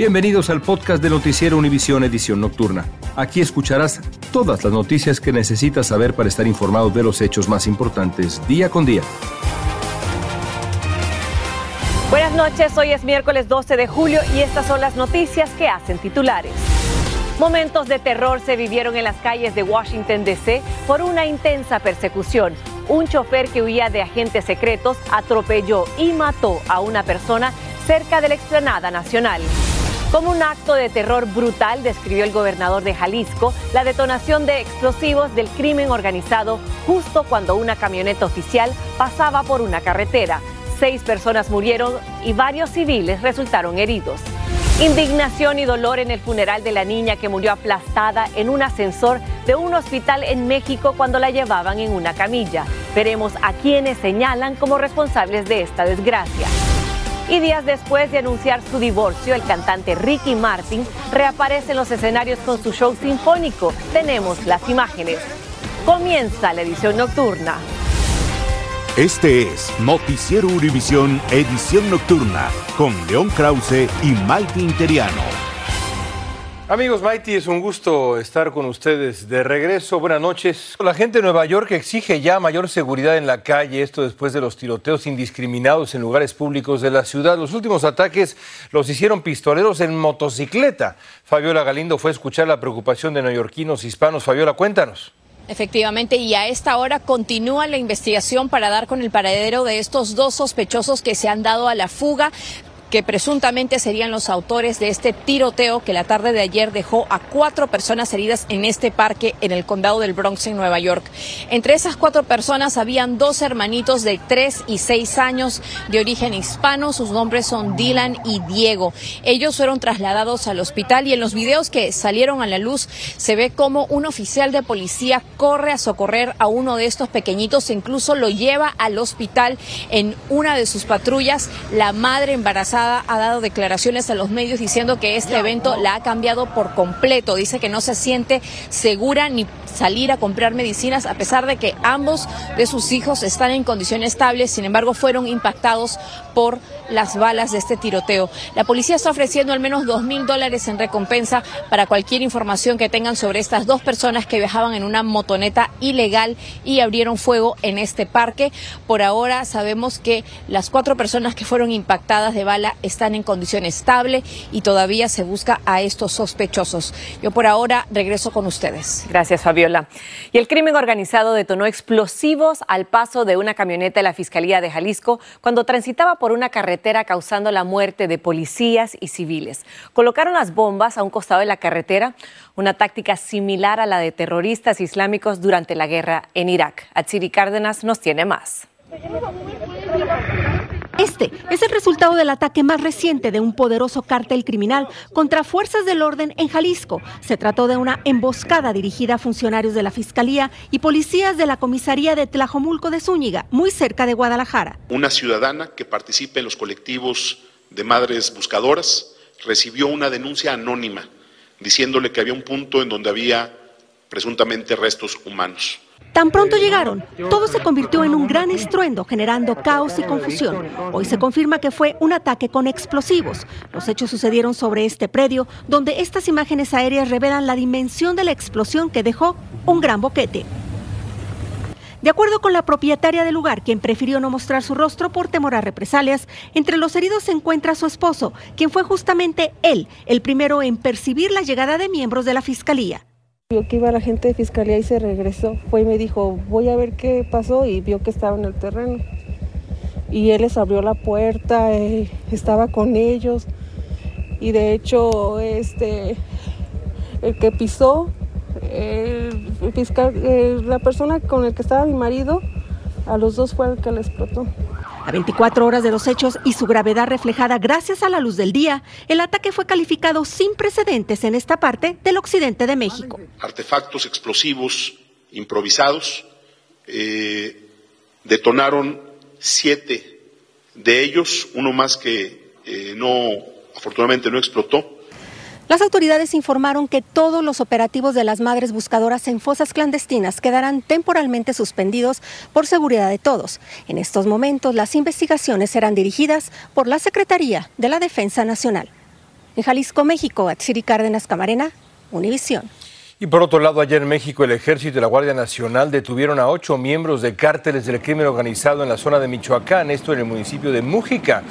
Bienvenidos al podcast de Noticiero Univisión Edición Nocturna. Aquí escucharás todas las noticias que necesitas saber para estar informado de los hechos más importantes día con día. Buenas noches, hoy es miércoles 12 de julio y estas son las noticias que hacen titulares. Momentos de terror se vivieron en las calles de Washington, D.C. por una intensa persecución. Un chofer que huía de agentes secretos atropelló y mató a una persona cerca de la explanada nacional. Como un acto de terror brutal, describió el gobernador de Jalisco la detonación de explosivos del crimen organizado justo cuando una camioneta oficial pasaba por una carretera. Seis personas murieron y varios civiles resultaron heridos. Indignación y dolor en el funeral de la niña que murió aplastada en un ascensor de un hospital en México cuando la llevaban en una camilla. Veremos a quienes señalan como responsables de esta desgracia. Y días después de anunciar su divorcio, el cantante Ricky Martin reaparece en los escenarios con su show sinfónico. Tenemos las imágenes. Comienza la edición nocturna. Este es Noticiero Univisión Edición Nocturna con León Krause y Maite Interiano. Amigos, Mighty, es un gusto estar con ustedes de regreso. Buenas noches. La gente de Nueva York exige ya mayor seguridad en la calle, esto después de los tiroteos indiscriminados en lugares públicos de la ciudad. Los últimos ataques los hicieron pistoleros en motocicleta. Fabiola Galindo fue a escuchar la preocupación de neoyorquinos hispanos. Fabiola, cuéntanos. Efectivamente, y a esta hora continúa la investigación para dar con el paradero de estos dos sospechosos que se han dado a la fuga que presuntamente serían los autores de este tiroteo que la tarde de ayer dejó a cuatro personas heridas en este parque en el condado del Bronx en Nueva York. Entre esas cuatro personas habían dos hermanitos de tres y seis años de origen hispano. Sus nombres son Dylan y Diego. Ellos fueron trasladados al hospital y en los videos que salieron a la luz se ve como un oficial de policía corre a socorrer a uno de estos pequeñitos e incluso lo lleva al hospital en una de sus patrullas. La madre embarazada ha dado declaraciones a los medios diciendo que este evento la ha cambiado por completo. Dice que no se siente segura ni salir a comprar medicinas a pesar de que ambos de sus hijos están en condiciones estables, sin embargo fueron impactados por las balas de este tiroteo. La policía está ofreciendo al menos dos mil dólares en recompensa para cualquier información que tengan sobre estas dos personas que viajaban en una motoneta ilegal y abrieron fuego en este parque. Por ahora sabemos que las cuatro personas que fueron impactadas de bala están en condición estable y todavía se busca a estos sospechosos. Yo por ahora regreso con ustedes. Gracias, Fabiola. Y el crimen organizado detonó explosivos al paso de una camioneta de la Fiscalía de Jalisco cuando transitaba por una carretera causando la muerte de policías y civiles. Colocaron las bombas a un costado de la carretera, una táctica similar a la de terroristas islámicos durante la guerra en Irak. Atsiri Cárdenas nos tiene más. Este es el resultado del ataque más reciente de un poderoso cártel criminal contra fuerzas del orden en Jalisco. Se trató de una emboscada dirigida a funcionarios de la Fiscalía y policías de la comisaría de Tlajomulco de Zúñiga, muy cerca de Guadalajara. Una ciudadana que participa en los colectivos de madres buscadoras recibió una denuncia anónima diciéndole que había un punto en donde había presuntamente restos humanos. Tan pronto llegaron, todo se convirtió en un gran estruendo, generando caos y confusión. Hoy se confirma que fue un ataque con explosivos. Los hechos sucedieron sobre este predio, donde estas imágenes aéreas revelan la dimensión de la explosión que dejó un gran boquete. De acuerdo con la propietaria del lugar, quien prefirió no mostrar su rostro por temor a represalias, entre los heridos se encuentra su esposo, quien fue justamente él el primero en percibir la llegada de miembros de la fiscalía. Vio que iba la gente de fiscalía y se regresó. Fue y me dijo, voy a ver qué pasó y vio que estaba en el terreno. Y él les abrió la puerta, eh, estaba con ellos. Y de hecho, este, el que pisó el fiscal, eh, la persona con el que estaba mi marido, a los dos fue el que le explotó. A 24 horas de los hechos y su gravedad reflejada gracias a la luz del día, el ataque fue calificado sin precedentes en esta parte del occidente de México. Artefactos explosivos improvisados eh, detonaron siete de ellos, uno más que eh, no, afortunadamente no explotó. Las autoridades informaron que todos los operativos de las madres buscadoras en fosas clandestinas quedarán temporalmente suspendidos por seguridad de todos. En estos momentos, las investigaciones serán dirigidas por la Secretaría de la Defensa Nacional. En Jalisco, México, Atsiri Cárdenas Camarena, Univisión. Y por otro lado, ayer en México el Ejército y la Guardia Nacional detuvieron a ocho miembros de cárteles del crimen organizado en la zona de Michoacán, esto en el municipio de Mújica.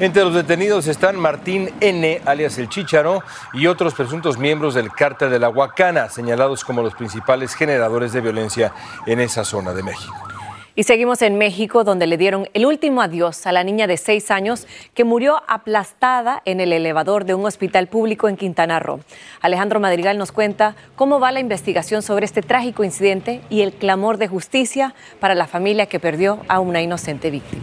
Entre los detenidos están Martín N., alias el Chícharo, y otros presuntos miembros del cártel de la Huacana, señalados como los principales generadores de violencia en esa zona de México. Y seguimos en México, donde le dieron el último adiós a la niña de seis años que murió aplastada en el elevador de un hospital público en Quintana Roo. Alejandro Madrigal nos cuenta cómo va la investigación sobre este trágico incidente y el clamor de justicia para la familia que perdió a una inocente víctima.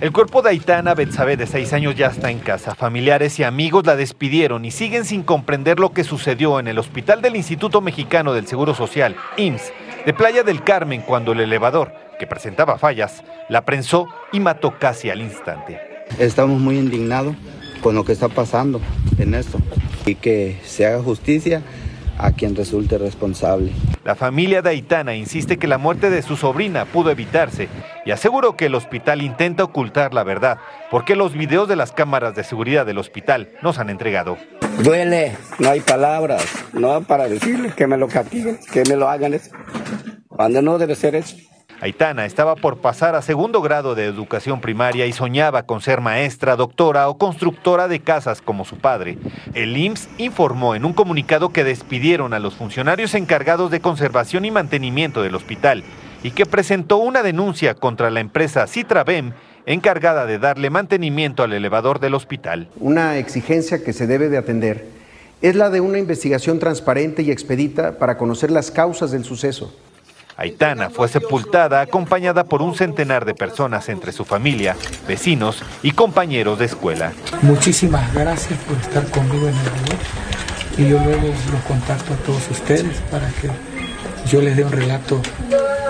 El cuerpo de Aitana Betsabe, de seis años, ya está en casa. Familiares y amigos la despidieron y siguen sin comprender lo que sucedió en el hospital del Instituto Mexicano del Seguro Social, IMSS, de Playa del Carmen cuando el elevador, que presentaba fallas, la prensó y mató casi al instante. Estamos muy indignados con lo que está pasando en esto y que se haga justicia a quien resulte responsable. La familia de insiste que la muerte de su sobrina pudo evitarse y aseguró que el hospital intenta ocultar la verdad porque los videos de las cámaras de seguridad del hospital nos han entregado. Duele, no hay palabras, no para decirle que me lo castiguen, que me lo hagan eso, cuando no debe ser eso. Aitana estaba por pasar a segundo grado de educación primaria y soñaba con ser maestra, doctora o constructora de casas como su padre. El IMSS informó en un comunicado que despidieron a los funcionarios encargados de conservación y mantenimiento del hospital y que presentó una denuncia contra la empresa Citravem encargada de darle mantenimiento al elevador del hospital. Una exigencia que se debe de atender es la de una investigación transparente y expedita para conocer las causas del suceso. Aitana fue sepultada acompañada por un centenar de personas entre su familia, vecinos y compañeros de escuela. Muchísimas gracias por estar conmigo en el lugar y yo luego los contacto a todos ustedes para que yo les dé un relato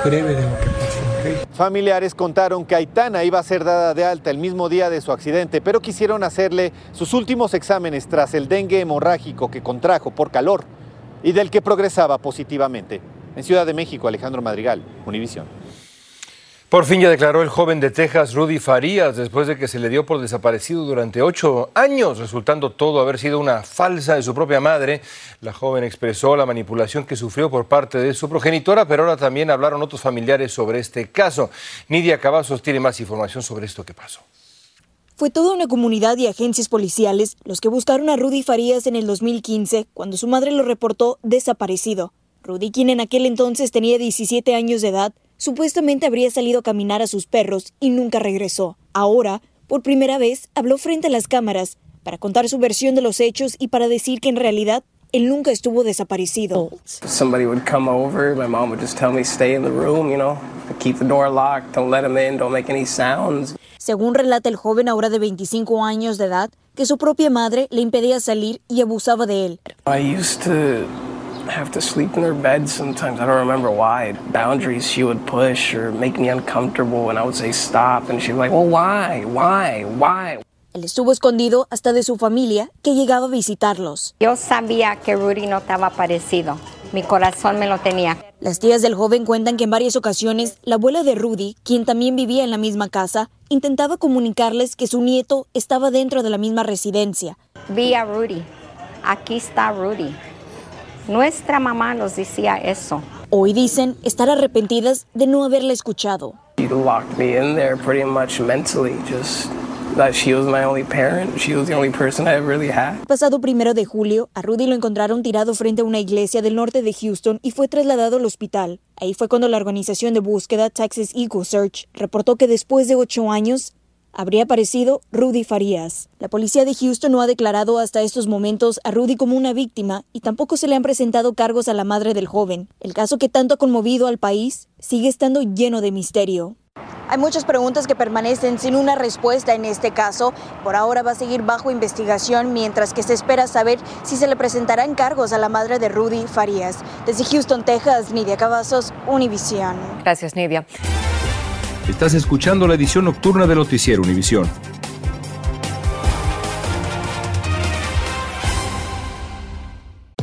breve de lo que pasó. Familiares contaron que Aitana iba a ser dada de alta el mismo día de su accidente, pero quisieron hacerle sus últimos exámenes tras el dengue hemorrágico que contrajo por calor y del que progresaba positivamente. En Ciudad de México, Alejandro Madrigal, Univisión. Por fin ya declaró el joven de Texas, Rudy Farías, después de que se le dio por desaparecido durante ocho años, resultando todo haber sido una falsa de su propia madre. La joven expresó la manipulación que sufrió por parte de su progenitora, pero ahora también hablaron otros familiares sobre este caso. Nidia Cavazos tiene más información sobre esto que pasó. Fue toda una comunidad y agencias policiales los que buscaron a Rudy Farías en el 2015, cuando su madre lo reportó desaparecido. Rudy, quien en aquel entonces tenía 17 años de edad, Supuestamente habría salido a caminar a sus perros y nunca regresó. Ahora, por primera vez, habló frente a las cámaras para contar su versión de los hechos y para decir que en realidad él nunca estuvo desaparecido. Somebody would come over, my mom would just tell me stay in the room, you know, keep the door locked, don't let him in, don't make any sounds. Según relata el joven ahora de 25 años de edad, que su propia madre le impedía salir y abusaba de él. I used to have to sleep in her bed sometimes. I don't remember why. Boundaries she would push or make me uncomfortable when I would say stop. And she'd be like, well, why? Why? Why? Él estuvo escondido hasta de su familia que llegaba a visitarlos. Yo sabía que Rudy no estaba parecido. Mi corazón me lo tenía. Las tías del joven cuentan que en varias ocasiones la abuela de Rudy, quien también vivía en la misma casa, intentaba comunicarles que su nieto estaba dentro de la misma residencia. Vi a Rudy. Aquí está Rudy. Nuestra mamá nos decía eso. Hoy dicen estar arrepentidas de no haberla escuchado. She locked me in there pretty much mentally, just that she was my only parent. She was the only person I really had. Pasado primero de julio, a Rudy lo encontraron tirado frente a una iglesia del norte de Houston y fue trasladado al hospital. Ahí fue cuando la organización de búsqueda Texas Equal Search reportó que después de ocho años habría aparecido Rudy Farías. La policía de Houston no ha declarado hasta estos momentos a Rudy como una víctima y tampoco se le han presentado cargos a la madre del joven. El caso que tanto ha conmovido al país sigue estando lleno de misterio. Hay muchas preguntas que permanecen sin una respuesta en este caso. Por ahora va a seguir bajo investigación mientras que se espera saber si se le presentarán cargos a la madre de Rudy Farías. Desde Houston, Texas, Nidia Cavazos, Univision. Gracias, Nidia. Estás escuchando la edición nocturna de Noticiero Univisión.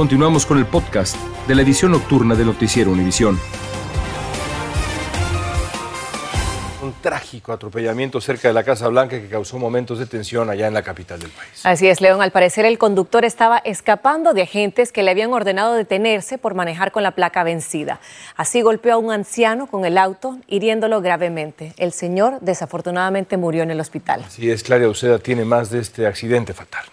Continuamos con el podcast de la edición nocturna de Noticiero Univisión. Un trágico atropellamiento cerca de la Casa Blanca que causó momentos de tensión allá en la capital del país. Así es, León. Al parecer, el conductor estaba escapando de agentes que le habían ordenado detenerse por manejar con la placa vencida. Así golpeó a un anciano con el auto, hiriéndolo gravemente. El señor, desafortunadamente, murió en el hospital. Así es, Claria Uceda tiene más de este accidente fatal.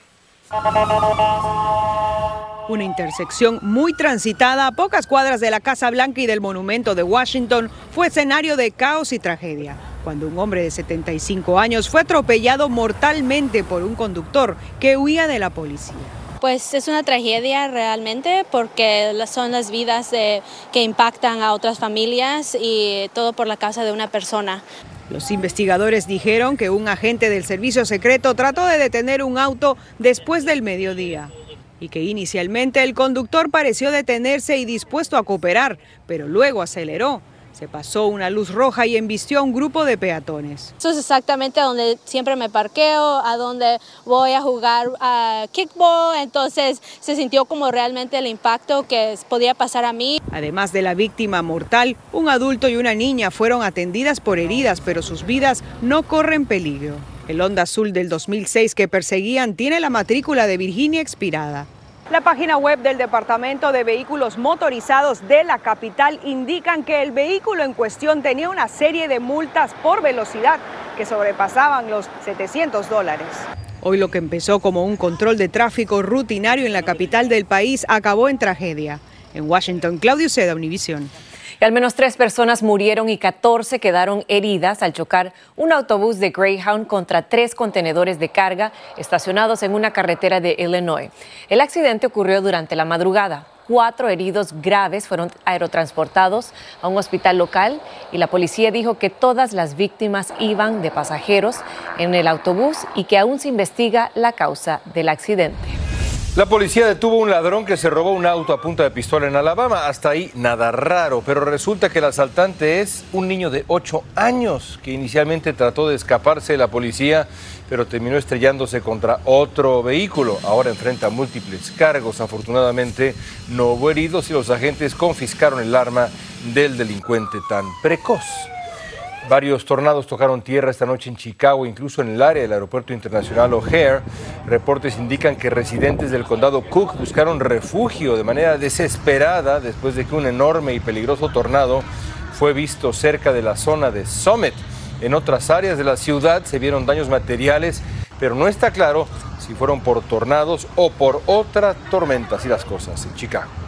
Una intersección muy transitada a pocas cuadras de la Casa Blanca y del Monumento de Washington fue escenario de caos y tragedia, cuando un hombre de 75 años fue atropellado mortalmente por un conductor que huía de la policía. Pues es una tragedia realmente porque son las vidas de- que impactan a otras familias y todo por la causa de una persona. Los investigadores dijeron que un agente del servicio secreto trató de detener un auto después del mediodía y que inicialmente el conductor pareció detenerse y dispuesto a cooperar, pero luego aceleró. Se pasó una luz roja y embistió a un grupo de peatones. Eso es exactamente a donde siempre me parqueo, a donde voy a jugar a kickball, entonces se sintió como realmente el impacto que podía pasar a mí. Además de la víctima mortal, un adulto y una niña fueron atendidas por heridas, pero sus vidas no corren peligro. El Honda Azul del 2006 que perseguían tiene la matrícula de Virginia expirada. La página web del Departamento de Vehículos Motorizados de la capital indican que el vehículo en cuestión tenía una serie de multas por velocidad que sobrepasaban los 700 dólares. Hoy lo que empezó como un control de tráfico rutinario en la capital del país acabó en tragedia. En Washington, Claudio Seda, Univisión. Al menos tres personas murieron y 14 quedaron heridas al chocar un autobús de Greyhound contra tres contenedores de carga estacionados en una carretera de Illinois. El accidente ocurrió durante la madrugada. Cuatro heridos graves fueron aerotransportados a un hospital local y la policía dijo que todas las víctimas iban de pasajeros en el autobús y que aún se investiga la causa del accidente. La policía detuvo a un ladrón que se robó un auto a punta de pistola en Alabama. Hasta ahí nada raro, pero resulta que el asaltante es un niño de 8 años que inicialmente trató de escaparse de la policía, pero terminó estrellándose contra otro vehículo. Ahora enfrenta múltiples cargos. Afortunadamente no hubo heridos y los agentes confiscaron el arma del delincuente tan precoz. Varios tornados tocaron tierra esta noche en Chicago, incluso en el área del aeropuerto internacional O'Hare. Reportes indican que residentes del condado Cook buscaron refugio de manera desesperada después de que un enorme y peligroso tornado fue visto cerca de la zona de Summit. En otras áreas de la ciudad se vieron daños materiales pero no está claro si fueron por tornados o por otras tormentas y las cosas en Chicago.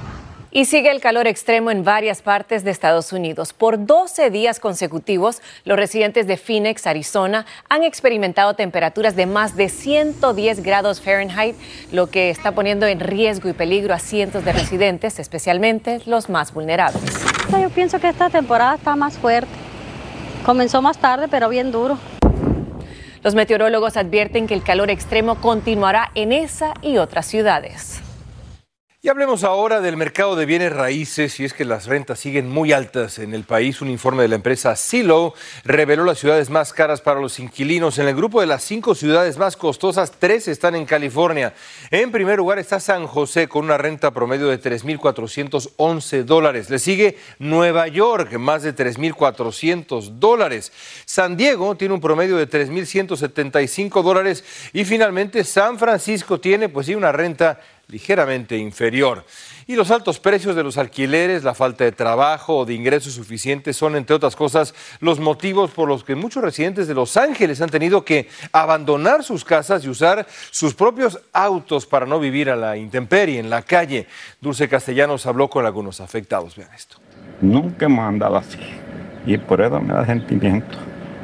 Y sigue el calor extremo en varias partes de Estados Unidos. Por 12 días consecutivos, los residentes de Phoenix, Arizona, han experimentado temperaturas de más de 110 grados Fahrenheit, lo que está poniendo en riesgo y peligro a cientos de residentes, especialmente los más vulnerables. Yo pienso que esta temporada está más fuerte. Comenzó más tarde, pero bien duro. Los meteorólogos advierten que el calor extremo continuará en esa y otras ciudades. Y hablemos ahora del mercado de bienes raíces y es que las rentas siguen muy altas en el país. Un informe de la empresa Silo reveló las ciudades más caras para los inquilinos. En el grupo de las cinco ciudades más costosas, tres están en California. En primer lugar está San José con una renta promedio de 3.411 dólares. Le sigue Nueva York, más de 3.400 dólares. San Diego tiene un promedio de 3.175 dólares. Y finalmente San Francisco tiene pues sí una renta ligeramente inferior. Y los altos precios de los alquileres, la falta de trabajo o de ingresos suficientes son, entre otras cosas, los motivos por los que muchos residentes de Los Ángeles han tenido que abandonar sus casas y usar sus propios autos para no vivir a la intemperie, en la calle. Dulce Castellanos habló con algunos afectados. Vean esto. Nunca hemos andado así y por eso me da sentimiento.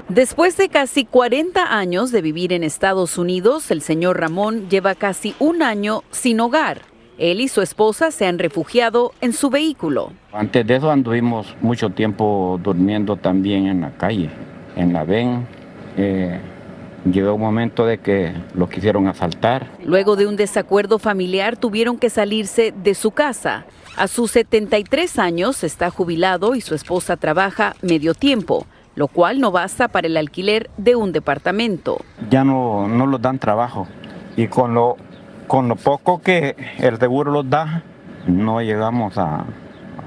Después de casi 40 años de vivir en Estados Unidos, el señor Ramón lleva casi un año sin hogar. Él y su esposa se han refugiado en su vehículo. Antes de eso anduvimos mucho tiempo durmiendo también en la calle, en la VEN. Eh, llegó un momento de que lo quisieron asaltar. Luego de un desacuerdo familiar tuvieron que salirse de su casa. A sus 73 años está jubilado y su esposa trabaja medio tiempo lo cual no basta para el alquiler de un departamento. Ya no, no los dan trabajo y con lo, con lo poco que el seguro los da, no llegamos a, a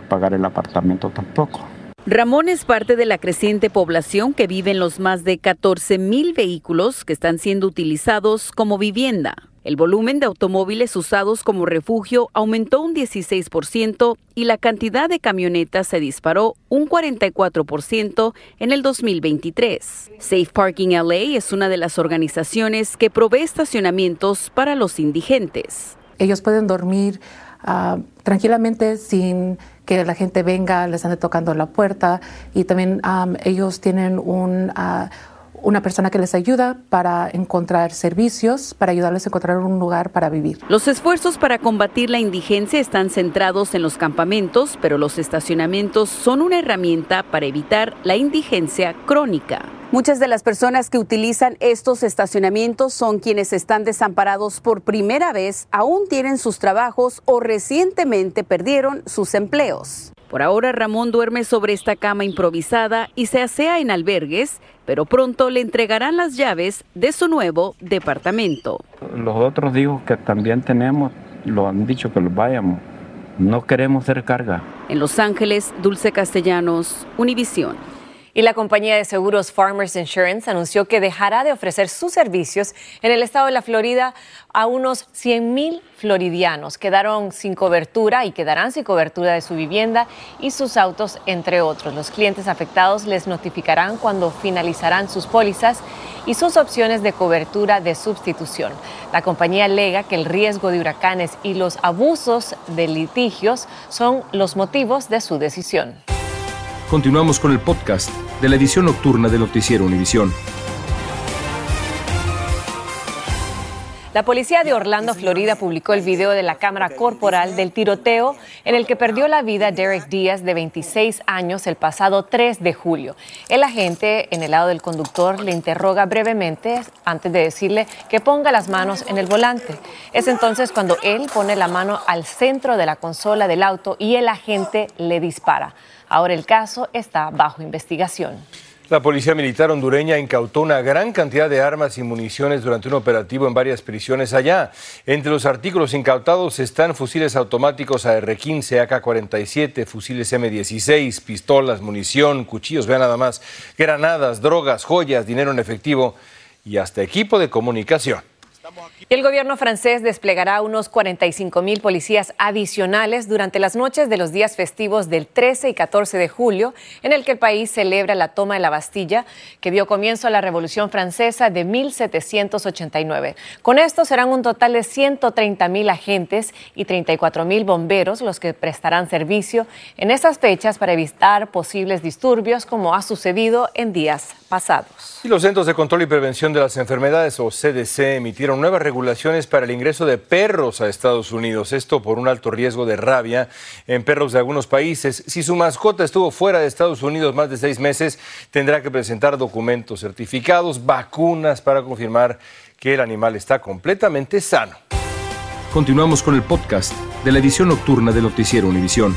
pagar el apartamento tampoco. Ramón es parte de la creciente población que vive en los más de 14 mil vehículos que están siendo utilizados como vivienda. El volumen de automóviles usados como refugio aumentó un 16% y la cantidad de camionetas se disparó un 44% en el 2023. Safe Parking LA es una de las organizaciones que provee estacionamientos para los indigentes. Ellos pueden dormir uh, tranquilamente sin que la gente venga, les ande tocando la puerta. Y también um, ellos tienen un... Uh, una persona que les ayuda para encontrar servicios, para ayudarles a encontrar un lugar para vivir. Los esfuerzos para combatir la indigencia están centrados en los campamentos, pero los estacionamientos son una herramienta para evitar la indigencia crónica. Muchas de las personas que utilizan estos estacionamientos son quienes están desamparados por primera vez, aún tienen sus trabajos o recientemente perdieron sus empleos. Por ahora Ramón duerme sobre esta cama improvisada y se asea en albergues, pero pronto le entregarán las llaves de su nuevo departamento. Los otros hijos que también tenemos lo han dicho que los vayamos. No queremos ser carga. En Los Ángeles, Dulce Castellanos, Univisión. Y la compañía de seguros Farmers Insurance anunció que dejará de ofrecer sus servicios en el estado de la Florida a unos 100 mil floridianos. Quedaron sin cobertura y quedarán sin cobertura de su vivienda y sus autos, entre otros. Los clientes afectados les notificarán cuando finalizarán sus pólizas y sus opciones de cobertura de sustitución. La compañía alega que el riesgo de huracanes y los abusos de litigios son los motivos de su decisión. Continuamos con el podcast de la edición nocturna de Noticiero Univisión. La policía de Orlando, Florida, publicó el video de la cámara corporal del tiroteo en el que perdió la vida Derek Díaz, de 26 años, el pasado 3 de julio. El agente en el lado del conductor le interroga brevemente antes de decirle que ponga las manos en el volante. Es entonces cuando él pone la mano al centro de la consola del auto y el agente le dispara. Ahora el caso está bajo investigación. La policía militar hondureña incautó una gran cantidad de armas y municiones durante un operativo en varias prisiones allá. Entre los artículos incautados están fusiles automáticos AR-15, AK-47, fusiles M-16, pistolas, munición, cuchillos, vean nada más, granadas, drogas, joyas, dinero en efectivo y hasta equipo de comunicación. El gobierno francés desplegará unos 45 mil policías adicionales durante las noches de los días festivos del 13 y 14 de julio, en el que el país celebra la toma de la Bastilla, que dio comienzo a la Revolución Francesa de 1789. Con esto serán un total de 130 mil agentes y 34 mil bomberos los que prestarán servicio en esas fechas para evitar posibles disturbios como ha sucedido en días pasados. Y los Centros de Control y Prevención de las Enfermedades, o CDC, emitieron nuevas regulaciones para el ingreso de perros a Estados Unidos. Esto por un alto riesgo de rabia en perros de algunos países. Si su mascota estuvo fuera de Estados Unidos más de seis meses, tendrá que presentar documentos certificados, vacunas para confirmar que el animal está completamente sano. Continuamos con el podcast de la edición nocturna de Noticiero Univisión.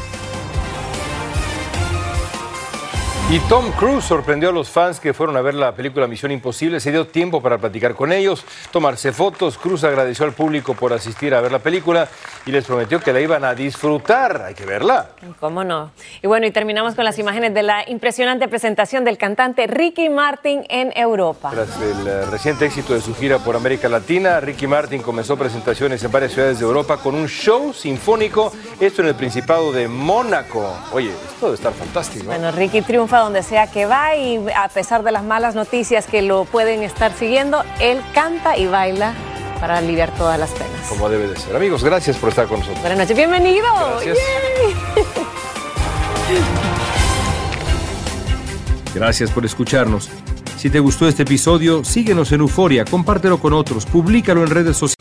Y Tom Cruise sorprendió a los fans que fueron a ver la película Misión Imposible. Se dio tiempo para platicar con ellos, tomarse fotos. Cruz agradeció al público por asistir a ver la película y les prometió que la iban a disfrutar. Hay que verla. ¿Cómo no? Y bueno, y terminamos con las imágenes de la impresionante presentación del cantante Ricky Martin en Europa. Tras el eh, reciente éxito de su gira por América Latina, Ricky Martin comenzó presentaciones en varias ciudades de Europa con un show sinfónico, esto en el Principado de Mónaco. Oye, esto debe estar fantástico. Bueno, Ricky triunfa donde sea que va y a pesar de las malas noticias que lo pueden estar siguiendo, él canta y baila para aliviar todas las penas. Como debe de ser. Amigos, gracias por estar con nosotros. Buenas noches, bienvenido. Gracias. Gracias por escucharnos. Si te gustó este episodio, síguenos en Euforia, compártelo con otros, públicalo en redes sociales.